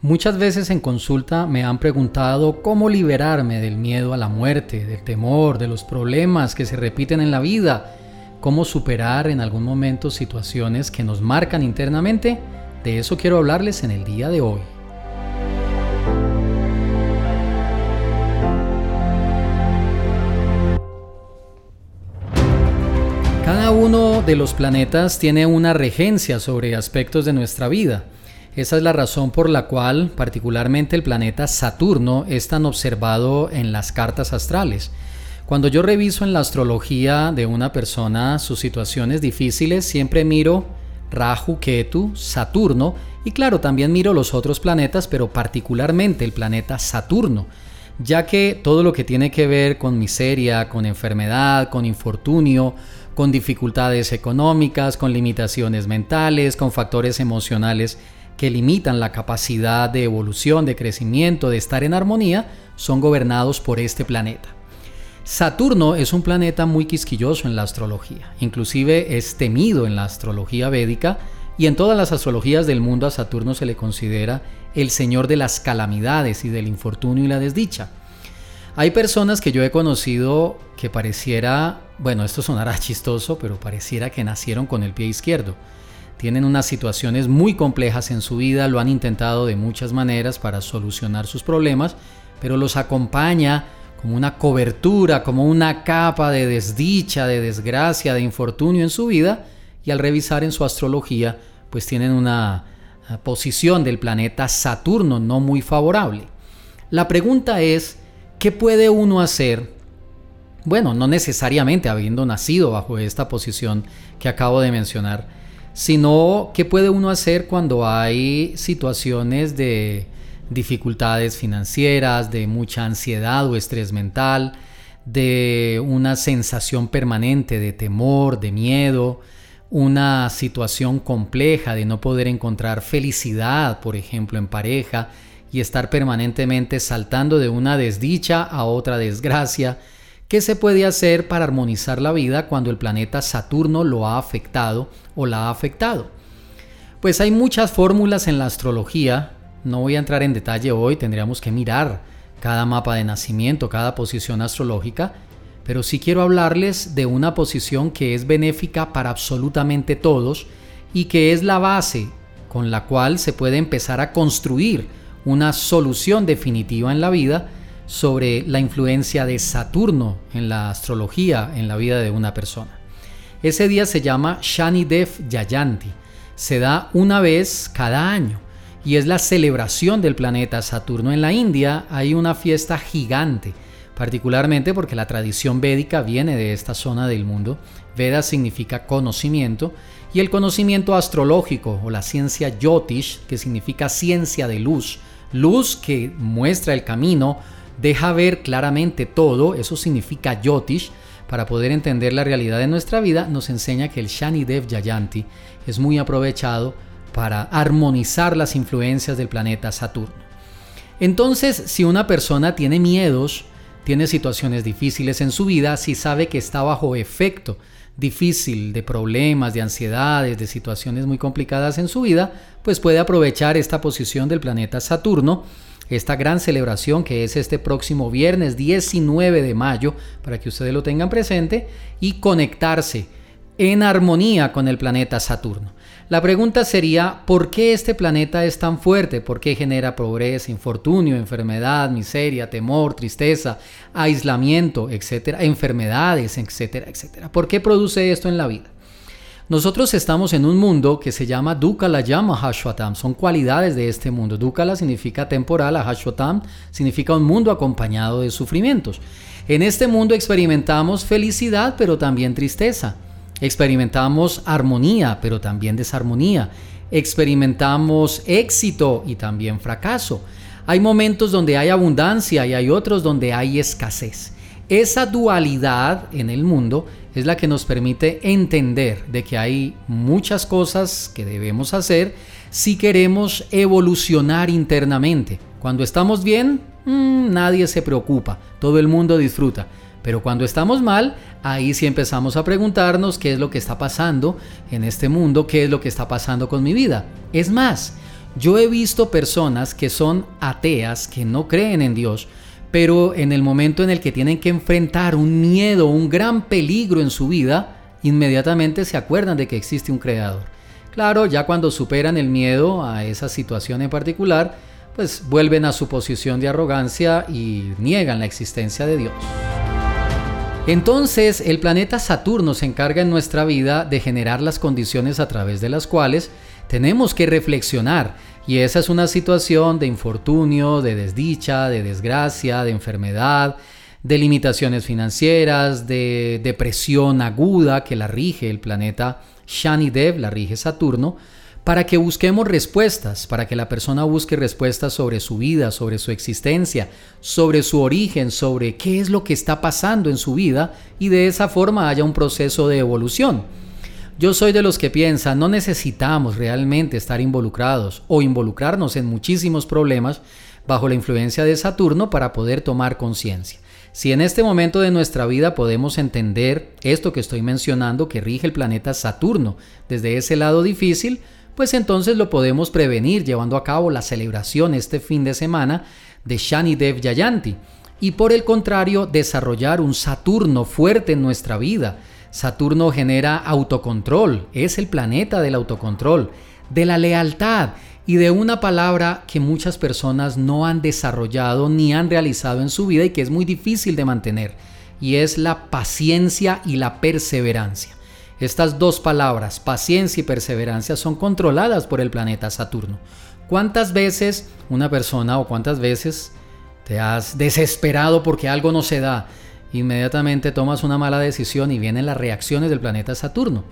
Muchas veces en consulta me han preguntado cómo liberarme del miedo a la muerte, del temor, de los problemas que se repiten en la vida, cómo superar en algún momento situaciones que nos marcan internamente. De eso quiero hablarles en el día de hoy. Cada uno de los planetas tiene una regencia sobre aspectos de nuestra vida. Esa es la razón por la cual particularmente el planeta Saturno es tan observado en las cartas astrales. Cuando yo reviso en la astrología de una persona sus situaciones difíciles, siempre miro Rahu, Ketu, Saturno y claro, también miro los otros planetas, pero particularmente el planeta Saturno, ya que todo lo que tiene que ver con miseria, con enfermedad, con infortunio, con dificultades económicas, con limitaciones mentales, con factores emocionales, que limitan la capacidad de evolución, de crecimiento, de estar en armonía, son gobernados por este planeta. Saturno es un planeta muy quisquilloso en la astrología, inclusive es temido en la astrología védica y en todas las astrologías del mundo a Saturno se le considera el señor de las calamidades y del infortunio y la desdicha. Hay personas que yo he conocido que pareciera, bueno, esto sonará chistoso, pero pareciera que nacieron con el pie izquierdo tienen unas situaciones muy complejas en su vida, lo han intentado de muchas maneras para solucionar sus problemas, pero los acompaña como una cobertura, como una capa de desdicha, de desgracia, de infortunio en su vida, y al revisar en su astrología, pues tienen una eh, posición del planeta Saturno no muy favorable. La pregunta es, ¿qué puede uno hacer? Bueno, no necesariamente habiendo nacido bajo esta posición que acabo de mencionar, sino qué puede uno hacer cuando hay situaciones de dificultades financieras, de mucha ansiedad o estrés mental, de una sensación permanente de temor, de miedo, una situación compleja de no poder encontrar felicidad, por ejemplo, en pareja, y estar permanentemente saltando de una desdicha a otra desgracia, ¿Qué se puede hacer para armonizar la vida cuando el planeta Saturno lo ha afectado o la ha afectado? Pues hay muchas fórmulas en la astrología, no voy a entrar en detalle hoy, tendríamos que mirar cada mapa de nacimiento, cada posición astrológica, pero sí quiero hablarles de una posición que es benéfica para absolutamente todos y que es la base con la cual se puede empezar a construir una solución definitiva en la vida sobre la influencia de Saturno en la astrología en la vida de una persona. Ese día se llama Shani Dev Yayanti. Se da una vez cada año y es la celebración del planeta Saturno. En la India hay una fiesta gigante, particularmente porque la tradición védica viene de esta zona del mundo. Veda significa conocimiento y el conocimiento astrológico o la ciencia Yotish, que significa ciencia de luz, luz que muestra el camino deja ver claramente todo, eso significa Yotish, para poder entender la realidad de nuestra vida, nos enseña que el Shani Dev Yayanti es muy aprovechado para armonizar las influencias del planeta Saturno. Entonces, si una persona tiene miedos, tiene situaciones difíciles en su vida, si sabe que está bajo efecto difícil de problemas, de ansiedades, de situaciones muy complicadas en su vida, pues puede aprovechar esta posición del planeta Saturno esta gran celebración que es este próximo viernes 19 de mayo, para que ustedes lo tengan presente, y conectarse en armonía con el planeta Saturno. La pregunta sería, ¿por qué este planeta es tan fuerte? ¿Por qué genera pobreza, infortunio, enfermedad, miseria, temor, tristeza, aislamiento, etcétera, enfermedades, etcétera, etcétera? ¿Por qué produce esto en la vida? Nosotros estamos en un mundo que se llama Dukala llama Hashwatam, son cualidades de este mundo. Dukala significa temporal, Hashwatam significa un mundo acompañado de sufrimientos. En este mundo experimentamos felicidad, pero también tristeza. Experimentamos armonía, pero también desarmonía. Experimentamos éxito y también fracaso. Hay momentos donde hay abundancia y hay otros donde hay escasez. Esa dualidad en el mundo es la que nos permite entender de que hay muchas cosas que debemos hacer si queremos evolucionar internamente. Cuando estamos bien, mm, nadie se preocupa, todo el mundo disfruta. Pero cuando estamos mal, ahí sí empezamos a preguntarnos qué es lo que está pasando en este mundo, qué es lo que está pasando con mi vida. Es más, Yo he visto personas que son ateas, que no creen en Dios, pero en el momento en el que tienen que enfrentar un miedo, un gran peligro en su vida, inmediatamente se acuerdan de que existe un creador. Claro, ya cuando superan el miedo a esa situación en particular, pues vuelven a su posición de arrogancia y niegan la existencia de Dios. Entonces, el planeta Saturno se encarga en nuestra vida de generar las condiciones a través de las cuales tenemos que reflexionar. Y esa es una situación de infortunio, de desdicha, de desgracia, de enfermedad, de limitaciones financieras, de depresión aguda que la rige el planeta Shani Dev, la rige Saturno, para que busquemos respuestas, para que la persona busque respuestas sobre su vida, sobre su existencia, sobre su origen, sobre qué es lo que está pasando en su vida y de esa forma haya un proceso de evolución. Yo soy de los que piensan, no necesitamos realmente estar involucrados o involucrarnos en muchísimos problemas bajo la influencia de Saturno para poder tomar conciencia. Si en este momento de nuestra vida podemos entender esto que estoy mencionando que rige el planeta Saturno desde ese lado difícil, pues entonces lo podemos prevenir llevando a cabo la celebración este fin de semana de Shani Dev Yayanti y por el contrario desarrollar un Saturno fuerte en nuestra vida. Saturno genera autocontrol, es el planeta del autocontrol, de la lealtad y de una palabra que muchas personas no han desarrollado ni han realizado en su vida y que es muy difícil de mantener, y es la paciencia y la perseverancia. Estas dos palabras, paciencia y perseverancia, son controladas por el planeta Saturno. ¿Cuántas veces una persona o cuántas veces te has desesperado porque algo no se da? Inmediatamente tomas una mala decisión y vienen las reacciones del planeta Saturno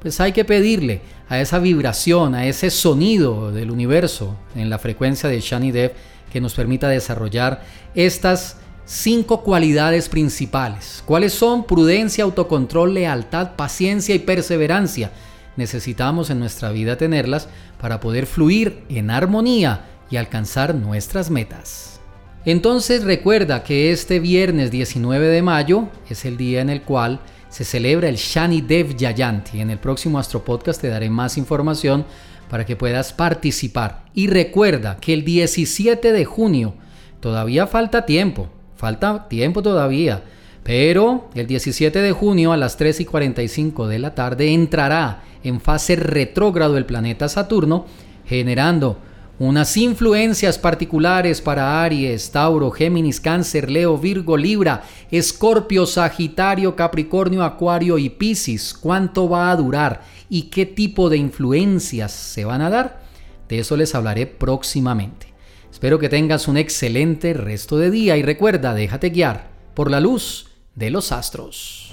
pues hay que pedirle a esa vibración, a ese sonido del universo en la frecuencia de Shani Dev que nos permita desarrollar estas cinco cualidades principales. ¿Cuáles son? Prudencia, autocontrol, lealtad, paciencia y perseverancia. Necesitamos en nuestra vida tenerlas para poder fluir en armonía y alcanzar nuestras metas. Entonces recuerda que este viernes 19 de mayo es el día en el cual se celebra el Shani Dev Yayanti. En el próximo Astro Podcast te daré más información para que puedas participar. Y recuerda que el 17 de junio, todavía falta tiempo, falta tiempo todavía, pero el 17 de junio a las 3 y 45 de la tarde entrará en fase retrógrado el planeta Saturno, generando unas influencias particulares para Aries, Tauro, Géminis, Cáncer, Leo, Virgo, Libra, Escorpio, Sagitario, Capricornio, Acuario y Piscis. ¿Cuánto va a durar y qué tipo de influencias se van a dar? De eso les hablaré próximamente. Espero que tengas un excelente resto de día y recuerda, déjate guiar por la luz de los astros.